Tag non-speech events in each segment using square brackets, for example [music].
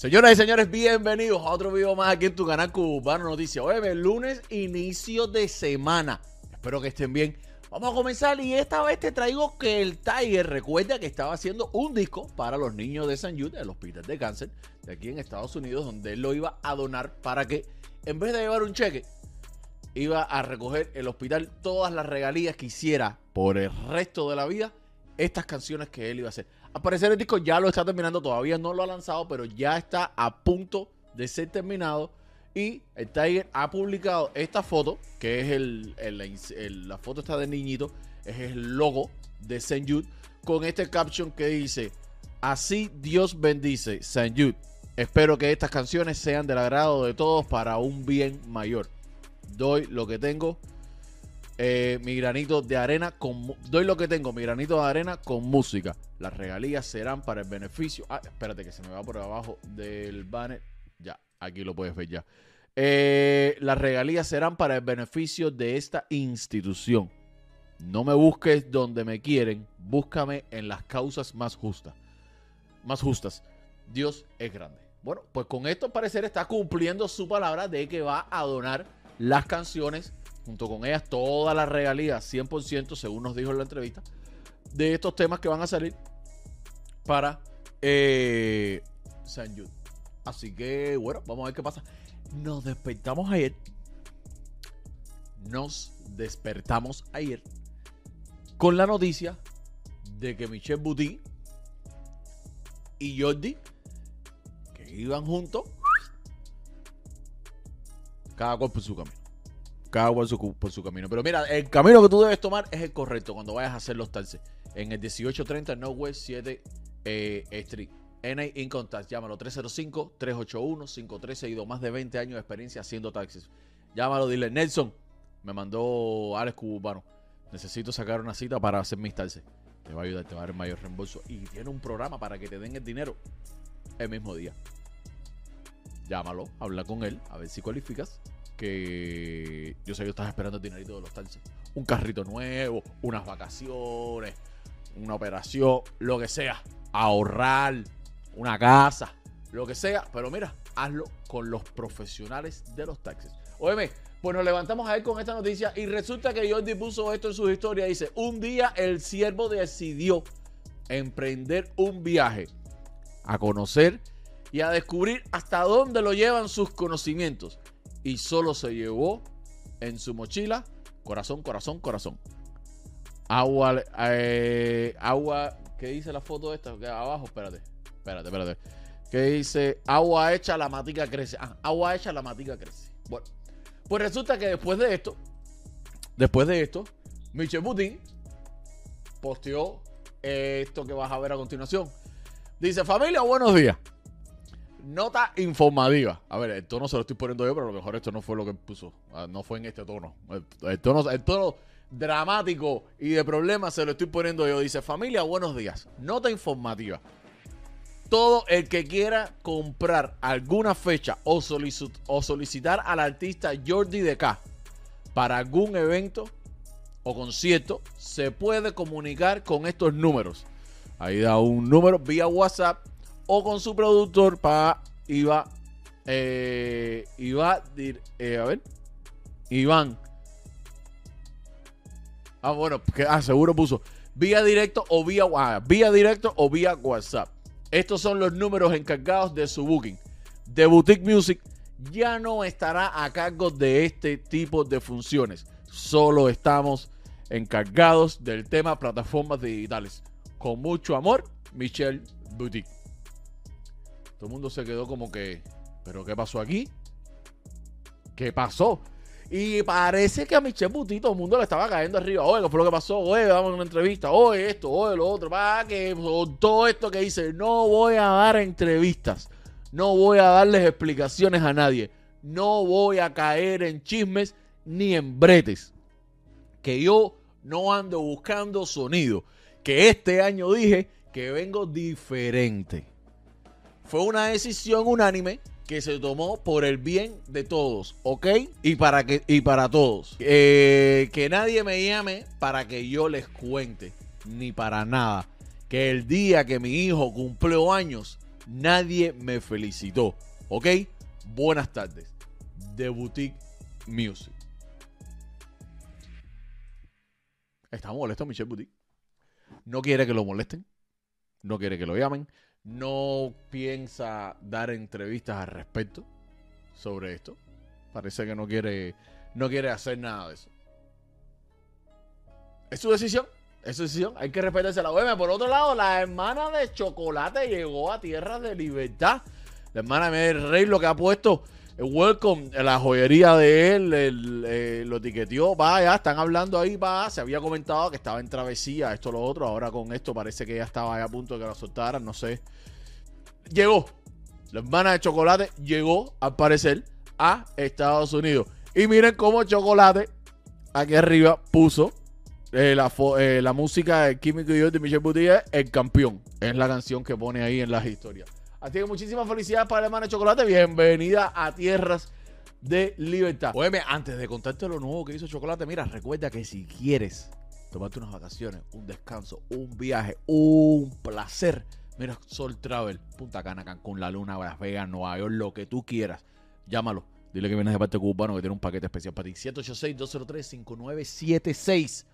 Señoras y señores, bienvenidos a otro video más aquí en tu canal Cubano Noticias. Hoy es lunes, inicio de semana. Espero que estén bien. Vamos a comenzar y esta vez te traigo que el Tiger recuerda que estaba haciendo un disco para los niños de San Jude, del hospital de cáncer, de aquí en Estados Unidos, donde él lo iba a donar para que en vez de llevar un cheque, iba a recoger el hospital todas las regalías que hiciera por el resto de la vida estas canciones que él iba a hacer. Al parecer el disco ya lo está terminando, todavía no lo ha lanzado, pero ya está a punto de ser terminado. Y el Tiger ha publicado esta foto, que es el, la foto está de niñito, es el logo de St. Jude, con este caption que dice, así Dios bendice St. Jude. Espero que estas canciones sean del agrado de todos para un bien mayor. Doy lo que tengo eh, mi granito de arena con doy lo que tengo, mi granito de arena con música. Las regalías serán para el beneficio. Ah, espérate que se me va por abajo del banner. Ya, aquí lo puedes ver ya. Eh, las regalías serán para el beneficio de esta institución. No me busques donde me quieren, búscame en las causas más justas. Más justas. Dios es grande. Bueno, pues con esto parecer está cumpliendo su palabra de que va a donar las canciones junto con ellas toda la regalía 100%, según nos dijo en la entrevista, de estos temas que van a salir para eh, San Jude. Así que, bueno, vamos a ver qué pasa. Nos despertamos ayer. Nos despertamos ayer con la noticia de que Michelle Buti y Jordi, que iban juntos, cada cual por su camino cada cual por su camino. Pero mira, el camino que tú debes tomar es el correcto cuando vayas a hacer los taxis. En el 1830 Northwest 7 eh, Street. NA Income Tax, llámalo 305-381-5362. Más de 20 años de experiencia haciendo taxis. Llámalo, dile, Nelson, me mandó Alex Cubano. Necesito sacar una cita para hacer mis taxis. Te va a ayudar, te va a dar mayor reembolso. Y tiene un programa para que te den el dinero el mismo día. Llámalo, habla con él, a ver si cualificas que yo sé que estás esperando el dinerito de los taxis. Un carrito nuevo, unas vacaciones, una operación, lo que sea. Ahorrar, una casa, lo que sea. Pero mira, hazlo con los profesionales de los taxis. Óyeme, pues nos levantamos a ver con esta noticia y resulta que Jordi puso esto en su historia. Dice, un día el siervo decidió emprender un viaje a conocer y a descubrir hasta dónde lo llevan sus conocimientos y solo se llevó en su mochila corazón, corazón, corazón. Agua, eh, agua, ¿qué dice la foto esta? Abajo, espérate, espérate, espérate. ¿Qué dice? Agua hecha, la matica crece. Ah, agua hecha, la matica crece. Bueno, pues resulta que después de esto, después de esto, Michel Putin posteó esto que vas a ver a continuación. Dice, familia, buenos días. Nota informativa. A ver, el tono se lo estoy poniendo yo, pero a lo mejor esto no fue lo que puso. Ah, no fue en este tono. El, tono. el tono dramático y de problemas se lo estoy poniendo yo. Dice, familia, buenos días. Nota informativa. Todo el que quiera comprar alguna fecha o, o solicitar al artista Jordi DK para algún evento o concierto, se puede comunicar con estos números. Ahí da un número vía WhatsApp o con su productor para iba eh, eh, a ver Iván. Ah bueno que ah, seguro puso vía directo o vía ah, vía directo o vía WhatsApp. Estos son los números encargados de su booking. De Boutique Music ya no estará a cargo de este tipo de funciones. Solo estamos encargados del tema plataformas digitales. Con mucho amor Michelle Boutique todo el mundo se quedó como que, ¿pero qué pasó aquí? ¿Qué pasó? Y parece que a Michelle Buti todo el mundo le estaba cayendo arriba. Oye, ¿qué fue lo que pasó? Oye, vamos a una entrevista. Oye, esto, oye, lo otro. Para que todo esto que dice, no voy a dar entrevistas. No voy a darles explicaciones a nadie. No voy a caer en chismes ni en bretes. Que yo no ando buscando sonido. Que este año dije que vengo diferente. Fue una decisión unánime que se tomó por el bien de todos, ¿ok? Y para, que, y para todos. Eh, que nadie me llame para que yo les cuente, ni para nada. Que el día que mi hijo cumplió años, Nadie me felicitó. ¿Ok? Buenas tardes. The Boutique Music. Está molesto Michelle Boutique. No quiere que lo molesten. No quiere que lo llamen. No piensa dar entrevistas al respecto sobre esto. Parece que no quiere, no quiere hacer nada de eso. Es su decisión. Es su decisión. Hay que respetarse la OEM. Por otro lado, la hermana de Chocolate llegó a tierra de libertad. La hermana de Rey lo que ha puesto Welcome, la joyería de él, eh, lo etiqueteó, va, ya están hablando ahí, va, se había comentado que estaba en travesía, esto, lo otro, ahora con esto parece que ya estaba a punto de que la soltaran, no sé. Llegó, la hermana de Chocolate llegó, al parecer, a Estados Unidos. Y miren cómo Chocolate, aquí arriba, puso eh, la, eh, la, música de Químico y yo de Michelle Boutillier, El Campeón. Es la canción que pone ahí en las historias. Así que muchísimas felicidades para hermana Chocolate. Bienvenida a Tierras de Libertad. Oye, antes de contarte lo nuevo que hizo Chocolate, mira, recuerda que si quieres tomarte unas vacaciones, un descanso, un viaje, un placer, mira, Sol Travel, Punta Cana, Cancún, La Luna, Las Vegas, Nueva York, lo que tú quieras. Llámalo. Dile que vienes de parte cubano que tiene un paquete especial para ti. 786-203-5976.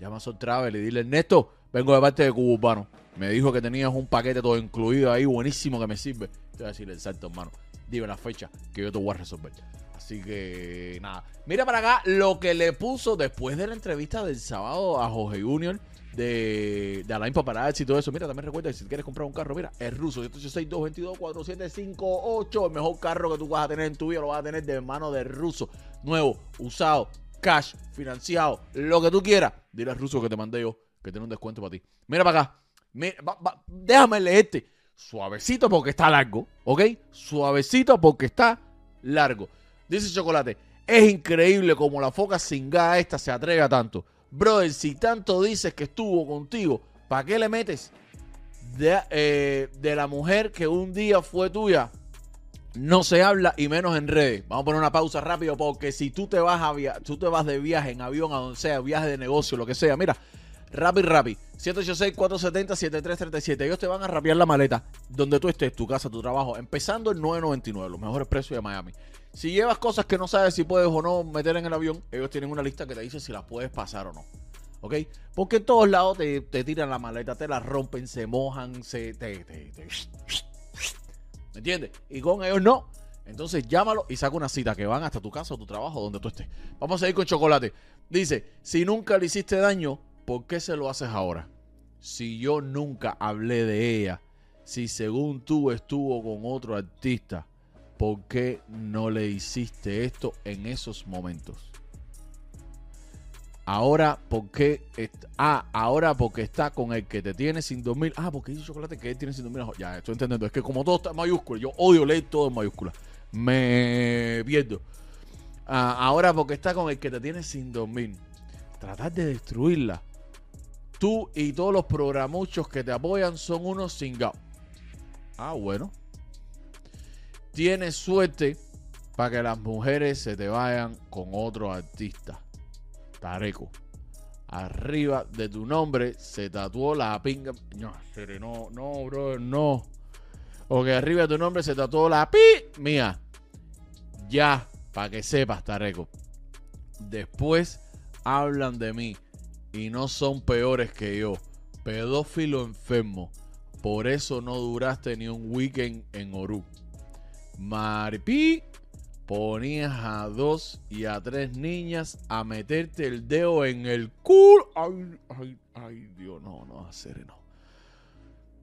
Llama a Sol Travel y dile, Ernesto, vengo de parte de cubano. Me dijo que tenías un paquete todo incluido ahí, buenísimo, que me sirve. Te voy a decir exacto, hermano. Dime la fecha que yo te voy a resolver. Así que nada. Mira para acá lo que le puso después de la entrevista del sábado a Jorge Junior de, de Alain Paparazzi y todo eso. Mira, también recuerda que si quieres comprar un carro, mira, es ruso. 786-222-4758. El mejor carro que tú vas a tener en tu vida lo vas a tener de mano de ruso. Nuevo, usado, cash, financiado, lo que tú quieras. Dile al ruso que te mandé yo que tiene un descuento para ti. Mira para acá déjame leerte. Suavecito porque está largo, ¿ok? Suavecito porque está largo. Dice Chocolate, es increíble como la foca cingada esta se atreve a tanto. Brother, si tanto dices que estuvo contigo, ¿para qué le metes de, eh, de la mujer que un día fue tuya? No se habla y menos en redes. Vamos a poner una pausa rápido porque si tú te vas a tú te vas de viaje en avión a donde sea, viaje de negocio, lo que sea, mira, Rapid Rapid. 786-470-7337. Ellos te van a rapear la maleta donde tú estés, tu casa, tu trabajo. Empezando en 9.99, los mejores precios de Miami. Si llevas cosas que no sabes si puedes o no meter en el avión, ellos tienen una lista que te dice si las puedes pasar o no. ¿Ok? Porque en todos lados te, tiran la maleta, te la rompen, se mojan, se. Te, ¿Me entiendes? Y con ellos no. Entonces llámalo y saca una cita que van hasta tu casa o tu trabajo donde tú estés. Vamos a ir con chocolate. Dice: Si nunca le hiciste daño, ¿por qué se lo haces ahora? Si yo nunca hablé de ella, si según tú estuvo con otro artista, ¿por qué no le hiciste esto en esos momentos? Ahora, ¿por qué? Ah, ahora porque está con el que te tiene sin dormir. Ah, porque dice chocolate que él tiene sin dormir. Ya, estoy entendiendo. Es que como todo está en mayúscula, yo odio leer todo en mayúscula. Me pierdo. Ah, ahora porque está con el que te tiene sin dormir. Tratar de destruirla tú y todos los programuchos que te apoyan son unos cingados. Ah, bueno. Tienes suerte para que las mujeres se te vayan con otro artista. Tareco. Arriba de tu nombre se tatuó la pinga. No, no, no, bro, no. O que arriba de tu nombre se tatuó la pi mía. Ya, para que sepas, Tareco. Después hablan de mí y no son peores que yo. Pedófilo enfermo. Por eso no duraste ni un weekend en Oru. Maripi, ponías a dos y a tres niñas a meterte el dedo en el culo. Ay, ay, ay, Dios, no, no, hacer no.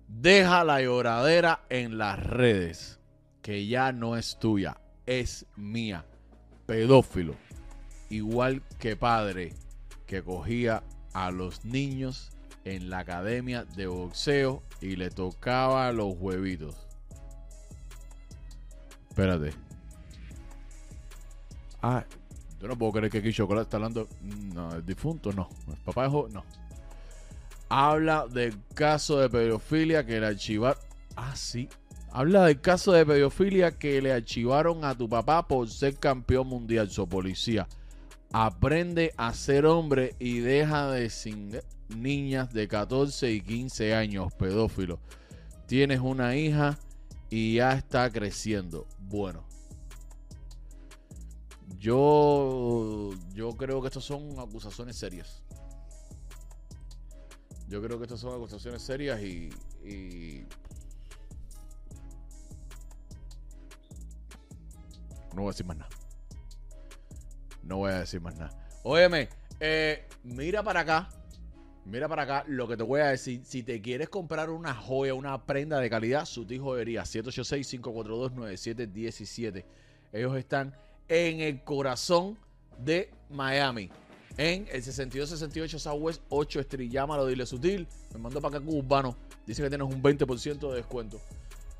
Deja la lloradera en las redes, que ya no es tuya, es mía. Pedófilo, igual que padre que cogía a los niños en la academia de boxeo y le tocaba los huevitos. Espérate. Ah, yo no puedo creer que aquí Chocolate está hablando. No, el difunto no. El papá de no. Habla del caso de pedofilia que le archivaron. Ah, sí. Habla del caso de pedofilia que le archivaron a tu papá por ser campeón mundial. Su policía aprende a ser hombre y deja de sin niñas de 14 y 15 años pedófilos. Tienes una hija y ya está creciendo. Bueno. Yo, yo creo que estas son acusaciones serias. Yo creo que estas son acusaciones serias y, y no voy a decir más nada. No voy a decir más nada. Óyeme, eh, mira para acá. Mira para acá lo que te voy a decir. Si te quieres comprar una joya, una prenda de calidad, Sutil Joyería, 786-542-9717. Ellos están en el corazón de Miami. En el 6268 Southwest 8 Street. Llámalo, dile sutil. Me mandó para acá cubano. Dice que tienes un 20% de descuento.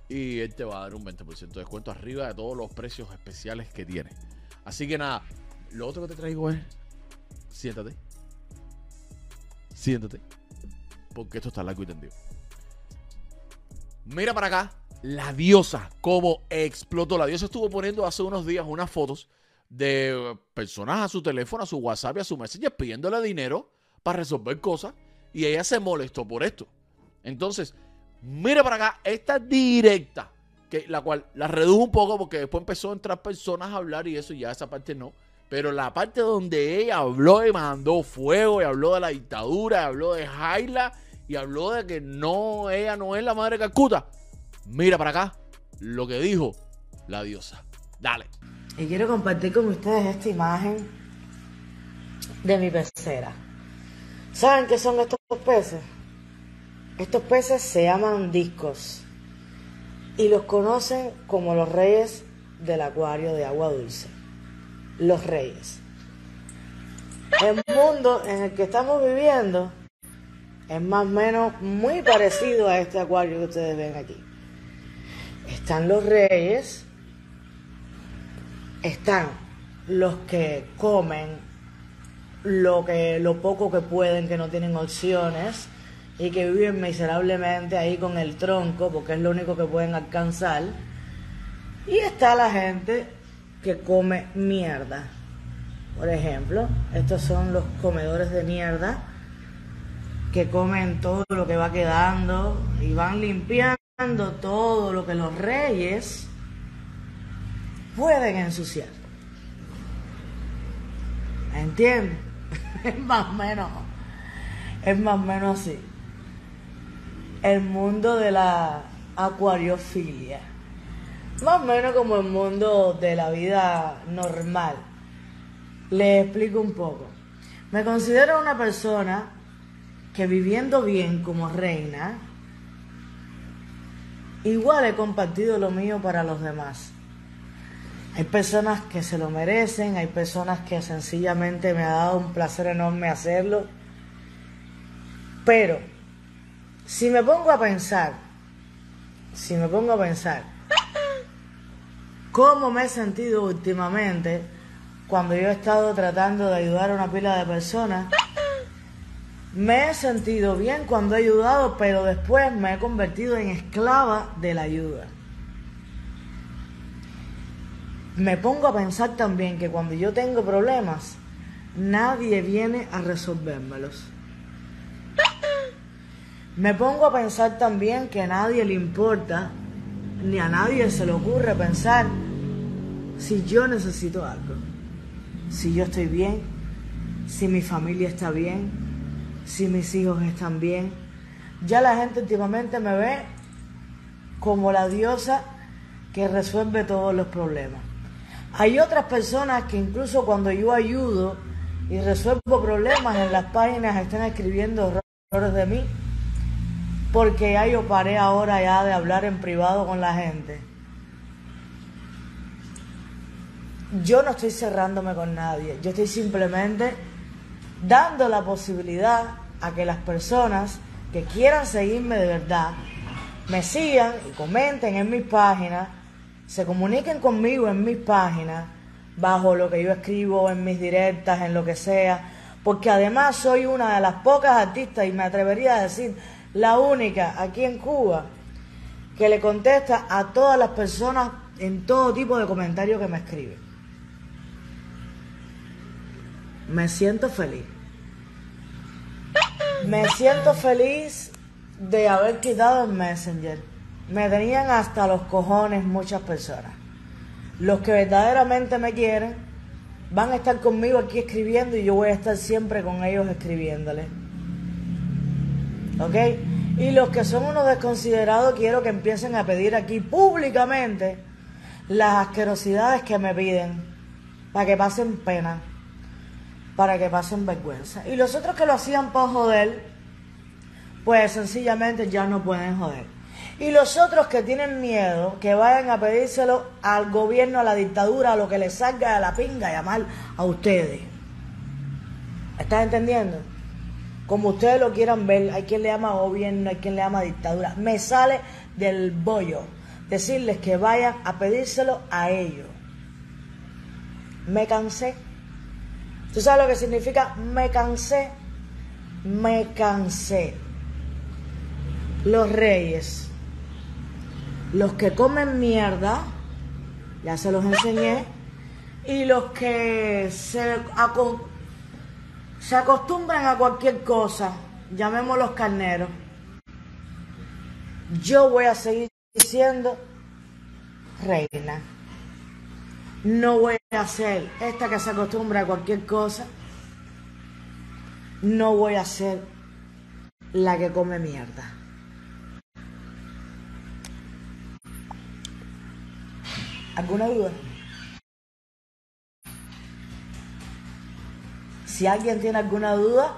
Y él te va a dar un 20% de descuento arriba de todos los precios especiales que tiene. Así que nada, lo otro que te traigo es. Siéntate. Siéntate. Porque esto está largo y tendido. Mira para acá. La diosa, cómo explotó. La diosa estuvo poniendo hace unos días unas fotos de personas a su teléfono, a su WhatsApp y a su Messenger pidiéndole dinero para resolver cosas. Y ella se molestó por esto. Entonces, mira para acá, esta directa, que la cual la redujo un poco porque después empezó a entrar personas a hablar y eso, ya esa parte no. Pero la parte donde ella habló y mandó fuego y habló de la dictadura, y habló de Jaila y habló de que no, ella no es la madre de Calcuta. Mira para acá lo que dijo la diosa. Dale. Y quiero compartir con ustedes esta imagen de mi pecera. ¿Saben qué son estos peces? Estos peces se llaman discos y los conocen como los reyes del acuario de agua dulce. Los reyes. El mundo en el que estamos viviendo es más o menos muy parecido a este acuario que ustedes ven aquí. Están los reyes, están los que comen lo que lo poco que pueden, que no tienen opciones y que viven miserablemente ahí con el tronco porque es lo único que pueden alcanzar. Y está la gente que come mierda. Por ejemplo, estos son los comedores de mierda que comen todo lo que va quedando y van limpiando todo lo que los reyes pueden ensuciar. ¿Entiendes? [laughs] Es más o menos, es más o menos así. El mundo de la acuariofilia. Más o menos como el mundo de la vida normal. Les explico un poco. Me considero una persona que viviendo bien como reina, igual he compartido lo mío para los demás. Hay personas que se lo merecen, hay personas que sencillamente me ha dado un placer enorme hacerlo. Pero, si me pongo a pensar, si me pongo a pensar, cómo me he sentido últimamente cuando yo he estado tratando de ayudar a una pila de personas, me he sentido bien cuando he ayudado, pero después me he convertido en esclava de la ayuda. Me pongo a pensar también que cuando yo tengo problemas, nadie viene a resolvérmelos. Me pongo a pensar también que a nadie le importa, ni a nadie se le ocurre pensar si yo necesito algo, si yo estoy bien, si mi familia está bien, si mis hijos están bien. Ya la gente últimamente me ve como la diosa que resuelve todos los problemas. Hay otras personas que incluso cuando yo ayudo y resuelvo problemas en las páginas están escribiendo errores de mí porque ya yo paré ahora ya de hablar en privado con la gente. Yo no estoy cerrándome con nadie, yo estoy simplemente dando la posibilidad a que las personas que quieran seguirme de verdad me sigan y comenten en mis páginas, se comuniquen conmigo en mis páginas, bajo lo que yo escribo, en mis directas, en lo que sea, porque además soy una de las pocas artistas y me atrevería a decir la única aquí en Cuba que le contesta a todas las personas en todo tipo de comentarios que me escriben. Me siento feliz. Me siento feliz de haber quitado el Messenger. me tenían hasta los cojones muchas personas. Los que verdaderamente me quieren van a estar conmigo aquí escribiendo y yo voy a estar siempre con ellos escribiéndoles. ¿Ok? Y los que son unos desconsiderados quiero que empiecen a pedir aquí públicamente las asquerosidades que me piden para que pasen pena, para que pasen vergüenza. Y los otros que lo hacían para joder, pues sencillamente ya no pueden joder. Y los otros que tienen miedo, que vayan a pedírselo al gobierno, a la dictadura, a lo que les salga de la pinga, llamar a ustedes. ¿Estás entendiendo? Como ustedes lo quieran ver, hay quien le llama gobierno, hay quien le llama dictadura. Me sale del bollo decirles que vayan a pedírselo a ellos. Me cansé. ¿Tú sabes lo que significa me cansé? Me cansé. Los reyes, los que comen mierda, ya se los enseñé, y los que se, se acostumbran a cualquier cosa, llamémoslos carneros. Yo voy a seguir siendo reina. No voy a ser esta que se acostumbra a cualquier cosa. No voy a ser la que come mierda. ¿Alguna duda? Si alguien tiene alguna duda,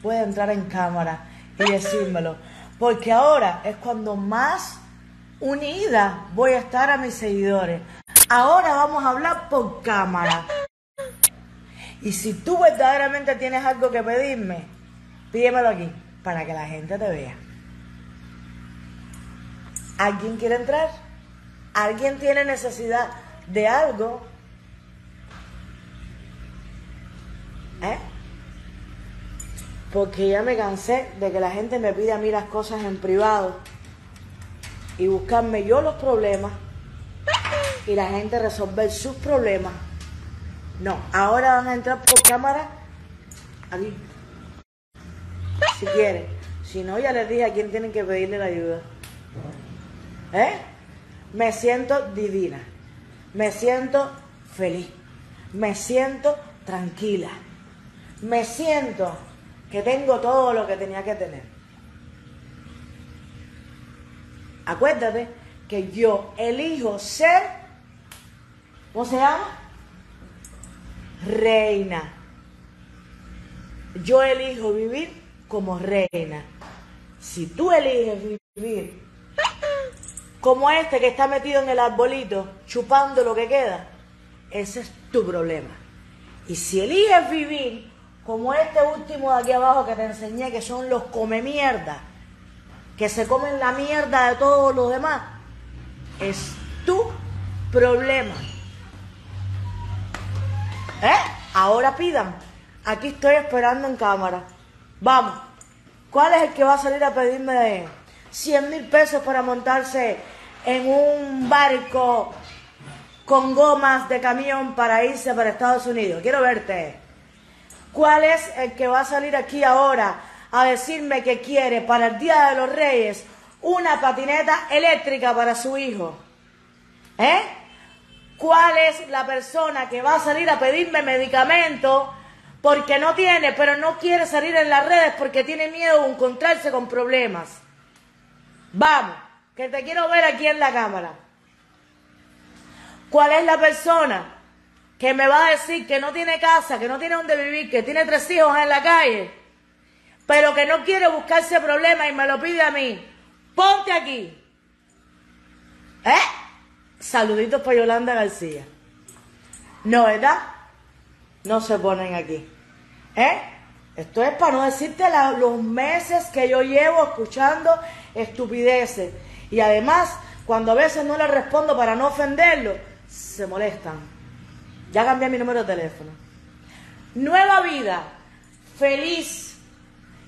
puede entrar en cámara y decírmelo. Porque ahora es cuando más unida voy a estar a mis seguidores. Ahora vamos a hablar por cámara. Y si tú verdaderamente tienes algo que pedirme, pídemelo aquí para que la gente te vea. ¿Alguien quiere entrar? ¿Alguien tiene necesidad de algo? ¿Eh? Porque ya me cansé de que la gente me pida a mí las cosas en privado y buscarme yo los problemas y la gente resolver sus problemas. No, ahora van a entrar por cámara aquí. Si quieren. Si no, ya les dije a quién tienen que pedirle la ayuda. ¿Eh? Me siento divina. Me siento feliz. Me siento tranquila. Me siento tengo todo lo que tenía que tener. Acuérdate que yo elijo ser, ¿cómo se llama? Reina. Yo elijo vivir como reina. Si tú eliges vivir como este que está metido en el arbolito, chupando lo que queda, ese es tu problema. Y si eliges vivir como este último de aquí abajo que te enseñé, que son los come mierda, que se comen la mierda de todos los demás, es tu problema. ¿Eh? Ahora pidan. Aquí estoy esperando en cámara. Vamos. ¿Cuál es el que va a salir a pedirme 100 mil pesos para montarse en un barco con gomas de camión para irse para Estados Unidos? Quiero verte. ¿Cuál es el que va a salir aquí ahora a decirme que quiere para el Día de los Reyes una patineta eléctrica para su hijo? ¿Eh? ¿Cuál es la persona que va a salir a pedirme medicamento porque no tiene, pero no quiere salir en las redes porque tiene miedo de encontrarse con problemas? Vamos, que te quiero ver aquí en la cámara. ¿Cuál es la persona que me va a decir que no tiene casa, que no tiene donde vivir, que tiene tres hijos en la calle? pero que no quiere buscarse problemas y me lo pide a mí. Ponte aquí. ¿Eh? Saluditos para Yolanda García. No, ¿verdad? No se ponen aquí. ¿Eh? Esto es para no decirte los meses que yo llevo escuchando estupideces. Y además, cuando a veces no le respondo para no ofenderlo, se molestan. Ya cambié mi número de teléfono. Nueva vida. Feliz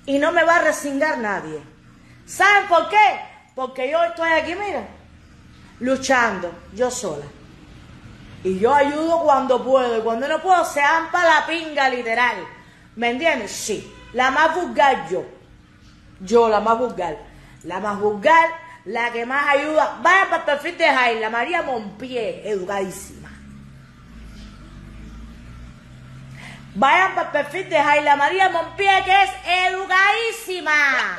y no me va a resignar nadie. ¿Saben por qué? Porque yo estoy aquí, mira, luchando, yo sola. Y yo ayudo cuando puedo. Y cuando no puedo, se ampa la pinga literal. ¿Me entiendes? Sí. La más vulgar yo. Yo, la más vulgar. La más vulgar, la que más ayuda. Vaya para el perfil de Jaila, María Monpié, educadísima. Vayan para el perfil de Jaila María Monpié, que es educadísima.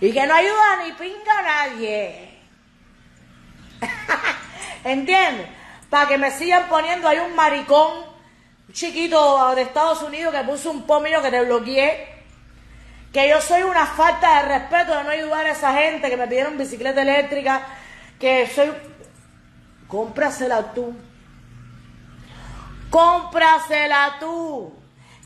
Y que no ayuda ni pinga a nadie. [laughs] ¿Entiendes? Para que me sigan poniendo ahí un maricón, un chiquito de Estados Unidos que puso un pomillo que te bloqueé. Que yo soy una falta de respeto de no ayudar a esa gente que me pidieron bicicleta eléctrica. Que soy. Cómprasela tú. Cómprasela tú.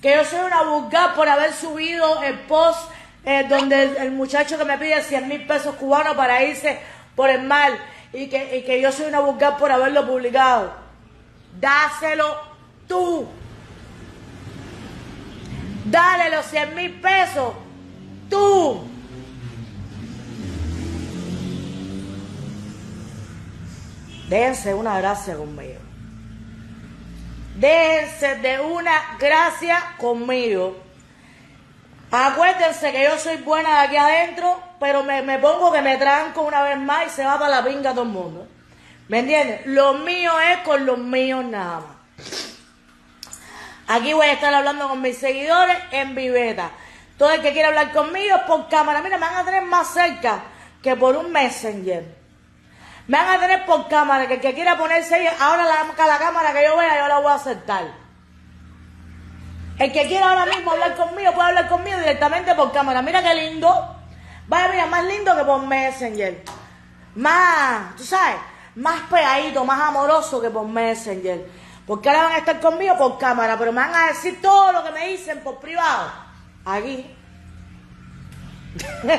Que yo soy una vulgar por haber subido el post eh, donde el, muchacho que me pide 100 mil pesos cubanos para irse por el mal y que, y que yo soy una vulgar por haberlo publicado. Dáselo tú. Dale los 100 mil pesos tú. Déjense una gracia conmigo. Déjense de una gracia conmigo. Acuérdense que yo soy buena de aquí adentro, pero me, pongo que me tranco una vez más y se va para la pinga todo el mundo. ¿Me entiendes? Lo mío es con los míos nada más. Aquí voy a estar hablando con mis seguidores en viveta. Todo el que quiera hablar conmigo por cámara. Mira, me van a tener más cerca que por un messenger. Me van a tener por cámara, que el que quiera ponerse ahora la, la cámara que yo vea, yo la voy a aceptar. El que quiera ahora mismo hablar conmigo, puede hablar conmigo directamente por cámara. Mira qué lindo. Vaya, mira, más lindo que por Messenger. Más, tú sabes, más pegadito, más amoroso que por Messenger. Porque ahora van a estar conmigo por cámara, pero me van a decir todo lo que me dicen por privado aquí. [laughs]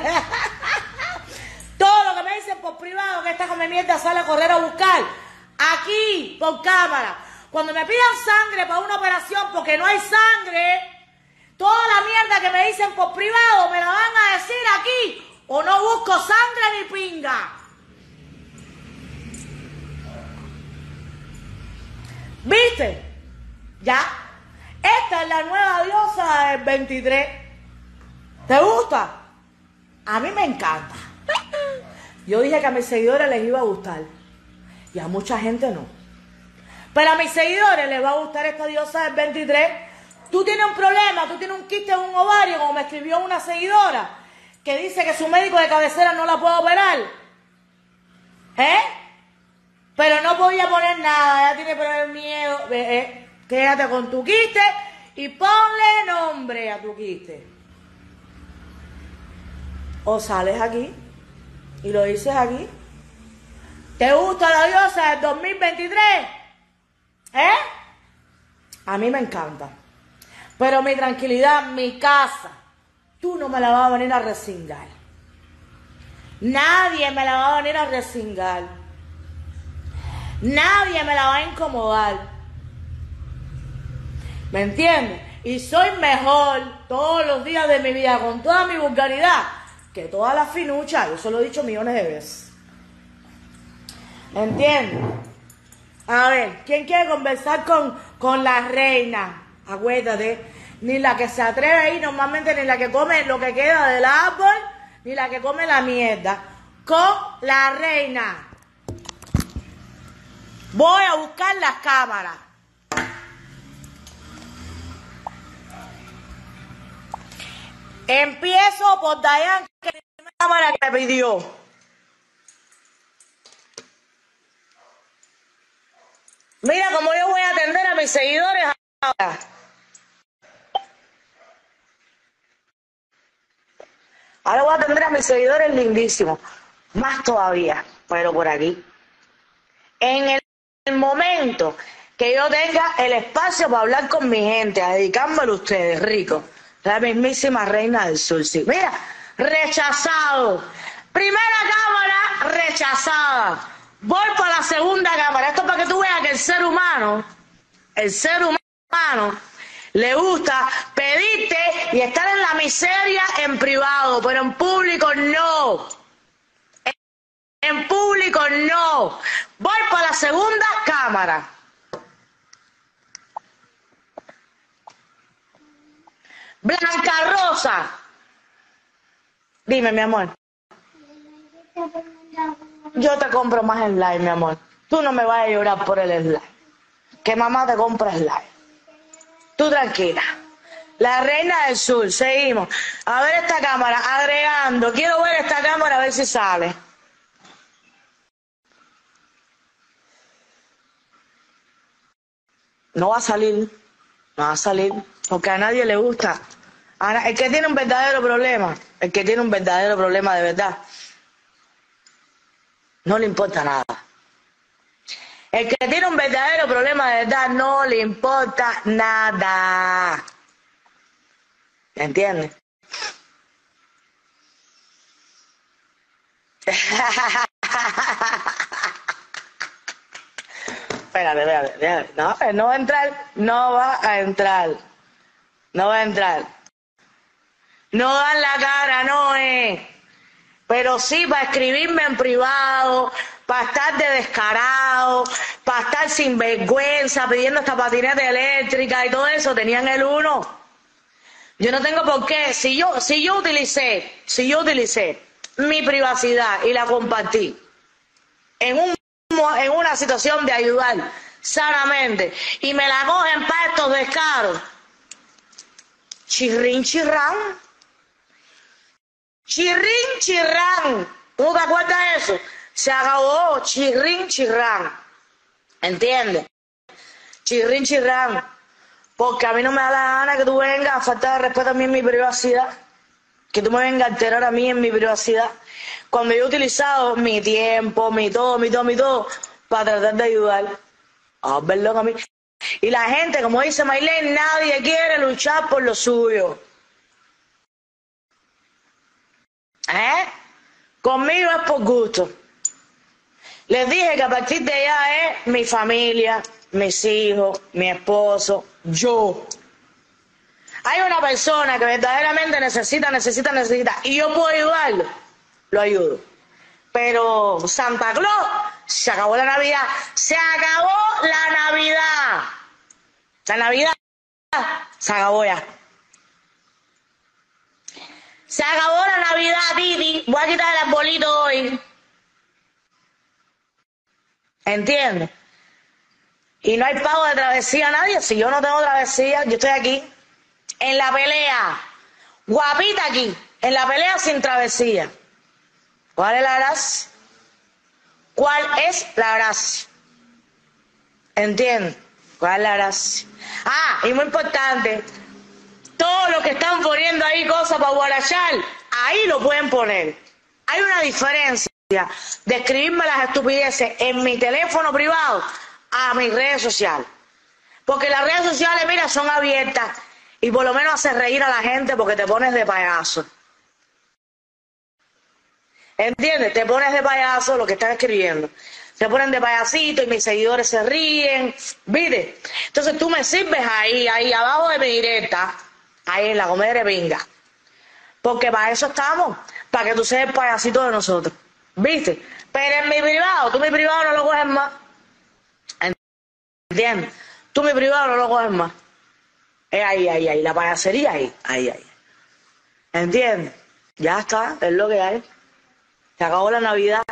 Todo lo que me dicen por privado que esta come mierda sale a correr a buscar. Aquí, por cámara. Cuando me pidan sangre para una operación porque no hay sangre, toda la mierda que me dicen por privado me la van a decir aquí. O no busco sangre ni pinga. ¿Viste? Ya. Esta es la nueva diosa del 23. ¿Te gusta? A mí me encanta. Yo dije que a mis seguidores les iba a gustar. Y a mucha gente no. Pero a mis seguidores les va a gustar esta diosa del 23. Tú tienes un problema, tú tienes un quiste en un ovario, como me escribió una seguidora, que dice que su médico de cabecera no la puede operar. ¿Eh? Pero no podía poner nada, ella tiene pero miedo. ¿eh? Quédate con tu quiste y ponle nombre a tu quiste. O sales aquí y lo dices aquí. ¿Te gusta la diosa del 2023? ¿Eh? A mí me encanta. Pero mi tranquilidad, mi casa, tú no me la vas a venir a resingar. Nadie me la va a venir a resingar. Nadie me la va a incomodar. ¿Me entiendes? Y soy mejor todos los días de mi vida con toda mi vulgaridad que toda la finucha. Yo se lo he dicho millones de veces. ¿Me entiendes? A ver, ¿quién quiere conversar con, con la reina? Acuérdate, ni la que se atreve ahí, normalmente ni la que come lo que queda del árbol, ni la que come la mierda. Con la reina. Voy a buscar las cámaras. Empiezo por Dayan, que la cámara que me pidió. Mira cómo yo voy a atender a mis seguidores ahora. Ahora voy a atender a mis seguidores lindísimos. Más todavía, pero por aquí. En el momento que yo tenga el espacio para hablar con mi gente, a dedicármelo a ustedes, ricos la mismísima reina del sur. Sí. Mira, rechazado. Primera cámara, rechazada. Voy para la segunda cámara. Esto para que tú veas que el ser humano, el ser humano, le gusta pedirte y estar en la miseria en privado, pero en público no. En público no. Voy para la segunda cámara. Blanca Rosa. Dime, mi amor. Yo te compro más slime, mi amor. Tú no me vas a llorar por el slime. Que mamá te compra slime. Tú tranquila. La reina del sur, seguimos. A ver esta cámara, agregando. Quiero ver esta cámara a ver si sale. No va a salir. No va a salir. Porque a nadie le gusta. El que tiene un verdadero problema, el que tiene un verdadero problema de verdad, no le importa nada. El que tiene un verdadero problema de verdad no le importa nada. ¿Entiendes? [laughs] espérate, espérate, espérate. No, no va a entrar, no va a entrar. No va a entrar. No dan la cara, no es. Pero sí para escribirme en privado, para estar de descarado, para estar sin vergüenza, pidiendo esta patineta eléctrica y todo eso, tenían el uno. Yo no tengo por qué. Si yo, si yo utilicé, si yo utilicé mi privacidad y la compartí en un en una situación de ayudar sanamente y me la cogen para estos descaros. Chirrin chirrán. Chirrin chirrán. ¿Tú te acuerdas de eso? Se acabó. Chirrin chirrán. ¿Entiendes? Chirrin chirrán. Porque a mí no me da la gana que tú vengas a faltar de respeto a mí en mi privacidad. Que tú me vengas a alterar a mí en mi privacidad. Cuando yo he utilizado mi tiempo, mi todo, mi todo, mi todo, para tratar de ayudar. A verlo a mí. Y la gente, como dice Maylene, nadie quiere luchar por lo suyo. ¿Eh? Conmigo es por gusto. Les dije que a partir de allá es mi familia, mis hijos, mi esposo, yo. Hay una persona que verdaderamente necesita, necesita, necesita, y yo puedo ayudarlo, lo ayudo. Pero Santa Claus, se acabó la Navidad, se acabó la Navidad. La Navidad se acabó ya. Se acabó la Navidad, Titi. Voy a quitar el arbolito hoy. ¿Entiendes? Y no hay pago de travesía a nadie. Si yo no tengo travesía, yo estoy aquí. En la pelea. Guapita aquí. En la pelea sin travesía. ¿Cuál es la gracia? ¿Cuál es la gracia? ¿Entiendes? ¿Cuál? Ah, y muy importante, todo lo que están poniendo ahí cosas para guarachar, ahí lo pueden poner. Hay una diferencia de escribirme las estupideces en mi teléfono privado a mis redes sociales. Porque las redes sociales, mira, son abiertas y por lo menos hace reír a la gente porque te pones de payaso. ¿Entiendes? Te pones de payaso lo que estás escribiendo. Se ponen de payasito y mis seguidores se ríen. ¿Viste? Entonces tú me sirves ahí, ahí abajo de mi directa, ahí en la comedia venga. Porque para eso estamos, para que tú seas el payasito de nosotros. ¿Viste? Pero en mi privado, tú mi privado no lo coges más. ¿Entiendes? Tú mi privado no lo coges más. Es ahí, ahí, ahí. La payasería ahí, ahí, ahí. ¿Entiendes? Ya está, es lo que hay. Se acabó la Navidad.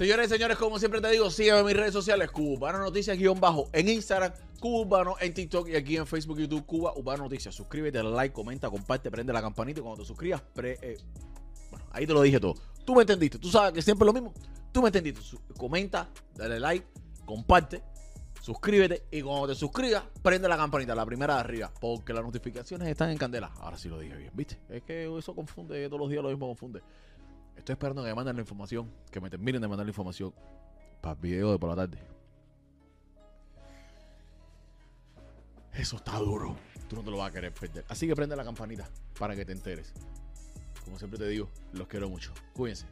Señores y señores, como siempre te digo, sígueme en mis redes sociales, Cubano Noticias guion bajo en Instagram, Cubano en TikTok y aquí en Facebook YouTube, Cuba Urbano Noticias. Suscríbete, dale like, comenta, comparte, prende la campanita y cuando te suscribas, eh, bueno, ahí te lo dije todo. Tú me entendiste, tú sabes que siempre es lo mismo. Tú me entendiste. comenta, dale like, comparte, suscríbete y cuando te suscribas, prende la campanita, la primera de arriba, porque las notificaciones están en candela. Ahora sí lo dije bien, ¿viste? Es que eso confunde, todos los días lo mismo confunde. Estoy esperando que me manden la información, que me terminen de mandar la información para el video de por la tarde. Eso está duro. Tú no te lo vas a querer perder. Así que prende la campanita para que te enteres. Como siempre te digo, los quiero mucho. Cuídense.